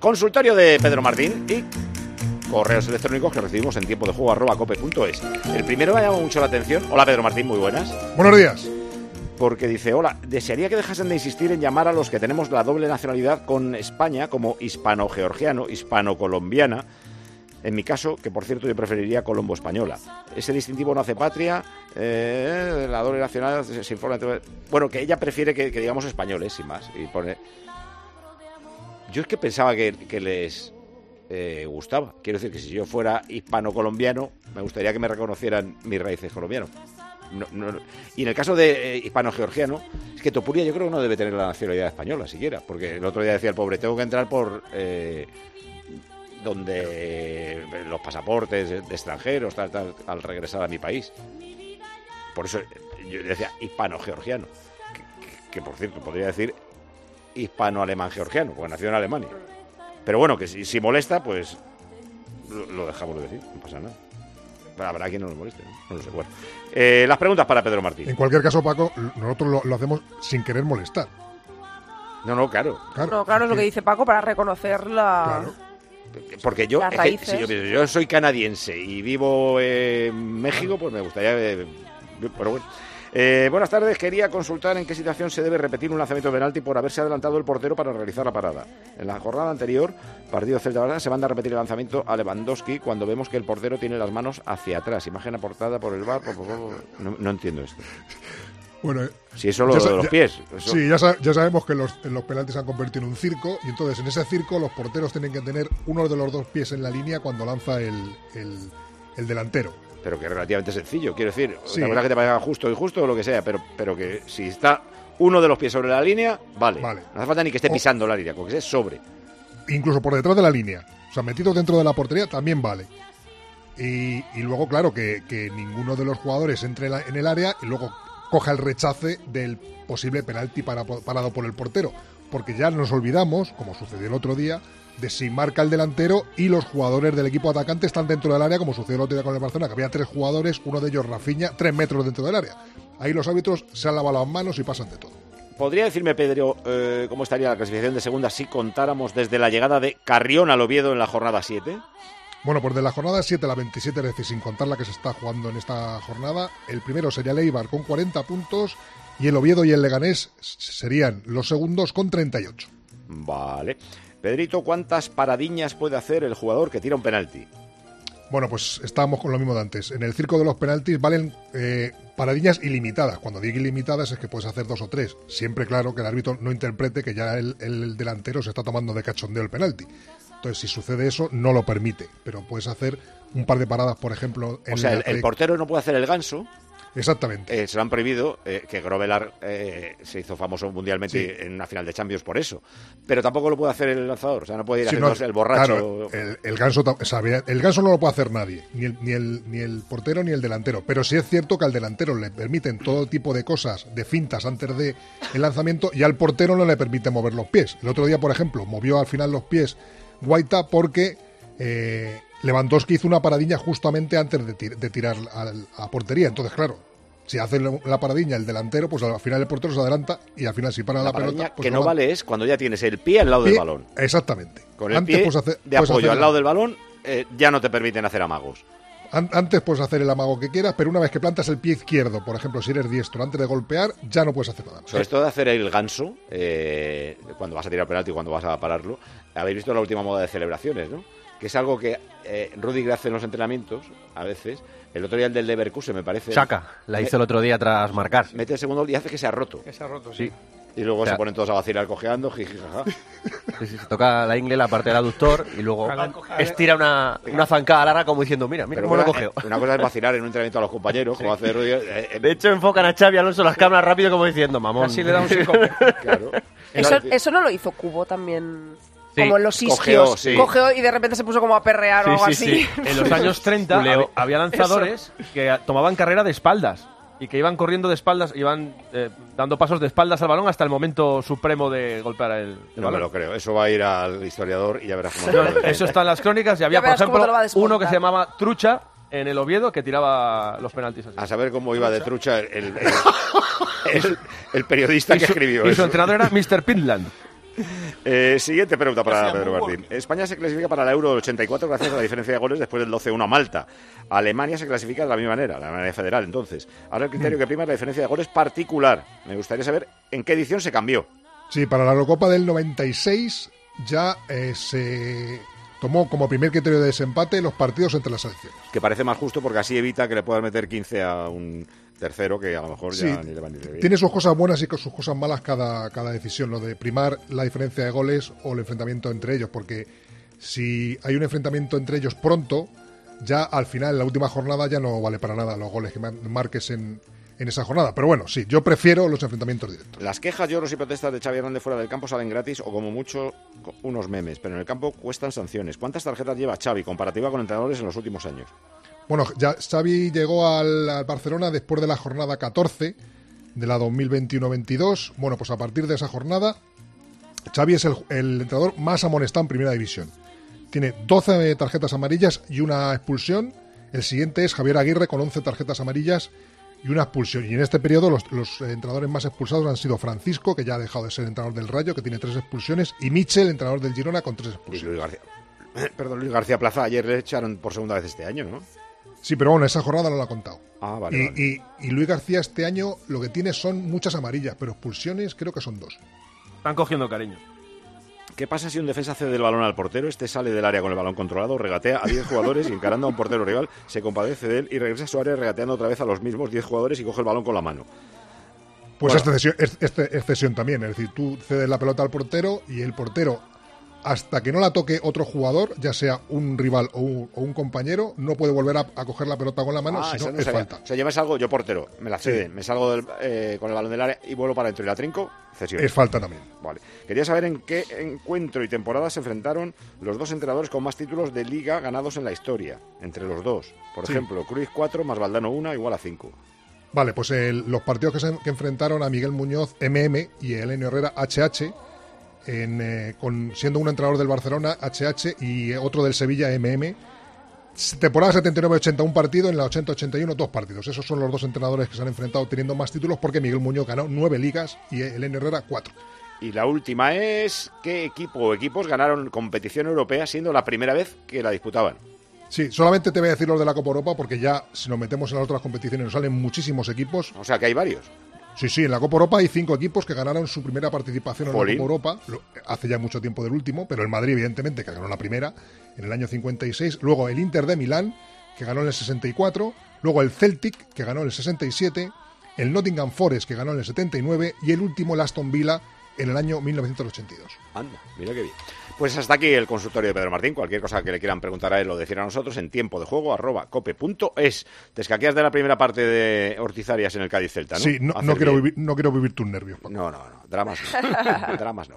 Consultorio de Pedro Martín y correos electrónicos que recibimos en tiempo de juego arroba cope.es. El primero me ha llamado mucho la atención. Hola Pedro Martín, muy buenas. Buenos días. Porque dice, hola, desearía que dejasen de insistir en llamar a los que tenemos la doble nacionalidad con España como hispano-georgiano, hispano-colombiana. En mi caso, que por cierto yo preferiría colombo-española. Ese distintivo no hace patria, eh, la doble nacionalidad se, se informa... Bueno, que ella prefiere que, que digamos españoles, sin más. Y pone... Yo es que pensaba que, les eh, gustaba. Quiero decir que si yo fuera hispano-colombiano, me gustaría que me reconocieran mis raíces colombianas. No, no. Y en el caso de eh, hispano-georgiano, es que Topuria yo creo que no debe tener la nacionalidad española siquiera, porque el otro día decía el pobre, tengo que entrar por eh, donde los pasaportes de, extranjeros, tal, tal, al regresar a mi país. Por eso eh, yo decía hispano-georgiano, que, por cierto podría decir hispano-alemán-georgiano, porque nació en Alemania. Pero bueno, que si, si molesta, pues lo, lo dejamos de decir, no pasa nada. Pero habrá quien no nos moleste, ¿no? No lo sé. Bueno, Eh, las preguntas para Pedro Martín. En cualquier caso, Paco, nosotros lo, lo hacemos sin querer molestar. No, no, claro. Claro, No, claro, es lo que dice Paco para reconocer la... Claro. Porque yo, Las es que raíces. si yo, pienso, yo soy canadiense y vivo en México, pues me gustaría. eh, pero bueno. Eh, buenas tardes, quería consultar en qué situación se debe repetir un lanzamiento de penalti por haberse adelantado el portero para realizar la parada. En la jornada anterior, partido Celta Barcelona, se manda a repetir el lanzamiento a Lewandowski cuando vemos que el portero tiene las manos hacia atrás. Imagen aportada por el bar. No, no entiendo esto. Bueno, Si eso lo de los pies. eso- sí, ya, ya sabemos que los, los penaltis se han convertido en un circo y entonces en ese circo los porteros tienen que tener uno de los dos pies en la línea cuando lanza el, el- el delantero. Pero que es relativamente sencillo. Quiero decir, Sí. una cosa que te parezca justo y justo o lo que sea, pero, pero que si está uno de los pies sobre la línea, vale. Vale. No hace falta ni que esté O- pisando la línea, con que esté sobre. Incluso por detrás de la línea. O sea, metido dentro de la portería también vale. Y, y luego, claro, que, que ninguno de los jugadores entre en la- en el área y luego coja el rechace del posible penalti para, parado por el portero. Porque ya nos olvidamos, como sucedió el otro día, de si marca el delantero y los jugadores del equipo atacante están dentro del área, como sucedió el otro día con el Barcelona, que había tres jugadores, uno de ellos Rafinha, tres metros dentro del área. Ahí los árbitros se han lavado las manos y pasan de todo. ¿Podría decirme, Pedro, eh, cómo estaría la clasificación de segunda si contáramos desde la llegada de Carrión al Oviedo en la jornada 7? Bueno, pues de la jornada 7 a la 27, es decir, sin contar la que se está jugando en esta jornada, el primero sería el Eibar con 40 puntos y el Oviedo y el Leganés serían los segundos con 38. Vale. Pedrito, ¿cuántas paradiñas puede hacer el jugador que tira un penalti? Bueno, pues estábamos con lo mismo de antes. En el circo de los penaltis valen eh, paradiñas ilimitadas. Cuando digo ilimitadas es que puedes hacer dos o tres. Siempre claro que el árbitro no interprete que ya el, el delantero se está tomando de cachondeo el penalti. Entonces, si sucede eso, no lo permite. Pero puedes hacer un par de paradas, por ejemplo. En O sea, el, portero no puede hacer el ganso. Exactamente. Eh, se lo han prohibido, eh, que Grovelar eh, se hizo famoso mundialmente Sí. en una final de Champions por eso. Pero tampoco lo puede hacer el lanzador. O sea, no puede ir Sí, no, el borracho. claro, el, el ganso, ta- o sea, el ganso no lo puede hacer nadie, ni el, ni, el, ni el portero ni el delantero. Pero sí es cierto que al delantero le permiten todo tipo de cosas, de fintas antes de el lanzamiento, y al portero no le permite mover los pies. El otro día, por ejemplo, movió al final los pies Guaita porque eh, Lewandowski hizo una paradiña justamente antes de, tir- de tirar al- a portería. Entonces, claro. Si hace la paradiña el delantero, pues al final el portero se adelanta y al final si para la, La pelota... pues que no va- vale es cuando ya tienes el pie al lado del balón. Exactamente. Con el Antes pie hacer- de puedes apoyo hacer al la- lado del balón, eh, ya no te permiten hacer amagos. An- Antes puedes hacer el amago que quieras, pero una vez que plantas el pie izquierdo, por ejemplo, si eres diestro, antes de golpear, ya no puedes hacer nada. Sobre esto de hacer el ganso, eh, cuando vas a tirar penalti y cuando vas a pararlo, habéis visto la última moda de celebraciones, ¿no? Que es algo que eh, Rudiger hace en los entrenamientos, a veces. El otro día el del Leverkusen, me parece. Saca, la hizo el otro día tras marcar. Mete el segundo y hace que se ha roto. Que se ha roto, Sí. sí. Y luego O sea- se ponen todos a vacilar cojeando, jiji, jaja. Sí, sí, se toca la ingle, la parte del aductor y luego estira una, una zancada larga como diciendo, mira, mira Pero cómo lo una, cogeo. una cosa es vacilar en un entrenamiento a los compañeros, como hace Rudiger. eh, eh, De hecho, enfocan a Xavi Alonso las cámaras rápido como diciendo, mamón. Así le da un claro. Eso, Claro, eso no lo hizo Cubo también. Sí, como en los isquios. cojeó, sí. Cojeó y de repente se puso como a perrear o algo Sí, así. sí, sí. En los años 30 Culeo. hab- había lanzadores que a- tomaban carrera de espaldas y que iban corriendo de espaldas, iban eh, dando pasos de espaldas al balón hasta el momento supremo de golpear el, el No me balón. lo creo. Eso va a ir al historiador y ya verás cómo. No, eso está en las crónicas y había, por ejemplo, uno que se llamaba Trucha en el Oviedo que tiraba los penaltis así. A saber cómo iba de trucha el, el- el- el periodista y que su, escribió y su eso. entrenador era Mr. Pitland. Eh, siguiente pregunta para Pedro Martín. España se clasifica para el Euro del 84 gracias a la diferencia de goles después del 12-1 a Malta. Alemania se clasifica de la misma manera, la manera federal entonces. Ahora el criterio que prima es la diferencia de goles particular. Me gustaría saber en qué edición se cambió. Sí, para la Eurocopa del 96 ya eh, se tomó como primer criterio de desempate los partidos entre las selecciones. Que parece más justo porque así evita que le puedas meter 15 a un tercero que a lo mejor ya Sí, ni le va ni le viene. Tiene sus cosas buenas y sus cosas malas cada, cada decisión, lo de primar la diferencia de goles o el enfrentamiento entre ellos, porque si hay un enfrentamiento entre ellos pronto, ya al final, en la última jornada, ya no vale para nada los goles que ma- marques en, en esa jornada. Pero bueno, sí, yo prefiero los enfrentamientos directos. Las quejas, lloros y protestas de Xavi Hernández fuera del campo salen gratis o como mucho unos memes, pero en el campo cuestan sanciones. ¿Cuántas tarjetas lleva Xavi comparativa con entrenadores en los últimos años? Bueno, ya Xavi llegó al, Barcelona después de la jornada 14 de la 2021-22. Bueno, pues a partir de esa jornada, Xavi es el, entrenador más amonestado en Primera División. Tiene 12 tarjetas amarillas y una expulsión. El siguiente es Javier Aguirre con 11 tarjetas amarillas y una expulsión. Y en este periodo los, entrenadores más expulsados han sido Francisco, que ya ha dejado de ser entrenador del Rayo, que tiene tres expulsiones, y Michel, entrenador del Girona, con tres expulsiones. Perdón, Luis García Plaza ayer le echaron por segunda vez este año, ¿no? Sí, pero bueno, esa jornada no la ha contado. Ah, vale. Y, vale. y- y Luis García este año lo que tiene son muchas amarillas, pero expulsiones creo que son dos. Están cogiendo cariño. ¿Qué pasa si un defensa cede el balón al portero? Este sale del área con el balón controlado, regatea a 10 jugadores y encarando a un portero rival, se compadece de él y regresa a su área regateando otra vez a los mismos 10 jugadores y coge el balón con la mano. Pues Bueno. esta cesión, es- esta excesión también, es decir, tú cedes la pelota al portero y el portero, hasta que no la toque otro jugador, ya sea un rival o un, o un compañero, no puede volver a, a coger la pelota con la mano, Ah, si no no es sabía. falta. O sea, yo me salgo, yo portero, me la ceden, me salgo del- eh, con el balón del área y vuelvo para adentro y la trinco, cesión. Es falta también. Vale. Quería saber en qué encuentro y temporada se enfrentaron los dos entrenadores con más títulos de liga ganados en la historia, entre los dos. Por Sí. ejemplo, Cruz 4 más Valdano 1 igual a 5. Vale, pues el- los partidos que, se, que enfrentaron a Miguel Muñoz MM y a Elenio Herrera HH, en, eh, con, siendo un entrenador del Barcelona HH y otro del Sevilla MM. Temporada 79-80 un partido, en la 80-81 dos partidos. Esos son los dos entrenadores que se han enfrentado teniendo más títulos porque Miguel Muñoz ganó nueve ligas y Elenio Herrera cuatro. Y la última es qué equipo o equipos ganaron competición europea siendo la primera vez que la disputaban. Sí, solamente te voy a decir los de la Copa Europa porque ya si nos metemos en las otras competiciones nos salen muchísimos equipos. O sea que hay varios. Sí, sí, en la Copa Europa hay cinco equipos que ganaron su primera participación en la Copa Europa, hace ya mucho tiempo del último, pero el Madrid, evidentemente, que ganó la primera en el año 56. Luego el Inter de Milán, que ganó en el 64. Luego el Celtic, que ganó en el 67. El Nottingham Forest, que ganó en el 79. Y el último, el Aston Villa, en el año 1982. Anda, mira qué bien. Pues hasta aquí el consultorio de Pedro Martín. Cualquier cosa que le quieran preguntar a él o decir a nosotros en tiempo de juego arroba cope.es. Te escaqueas de la primera parte de Ortizarias en el Cádiz Celta, ¿no? Sí, no, quiero bien. vivir, no quiero vivir tus nervios. Paco. No, no, no. Dramas no. Dramas no.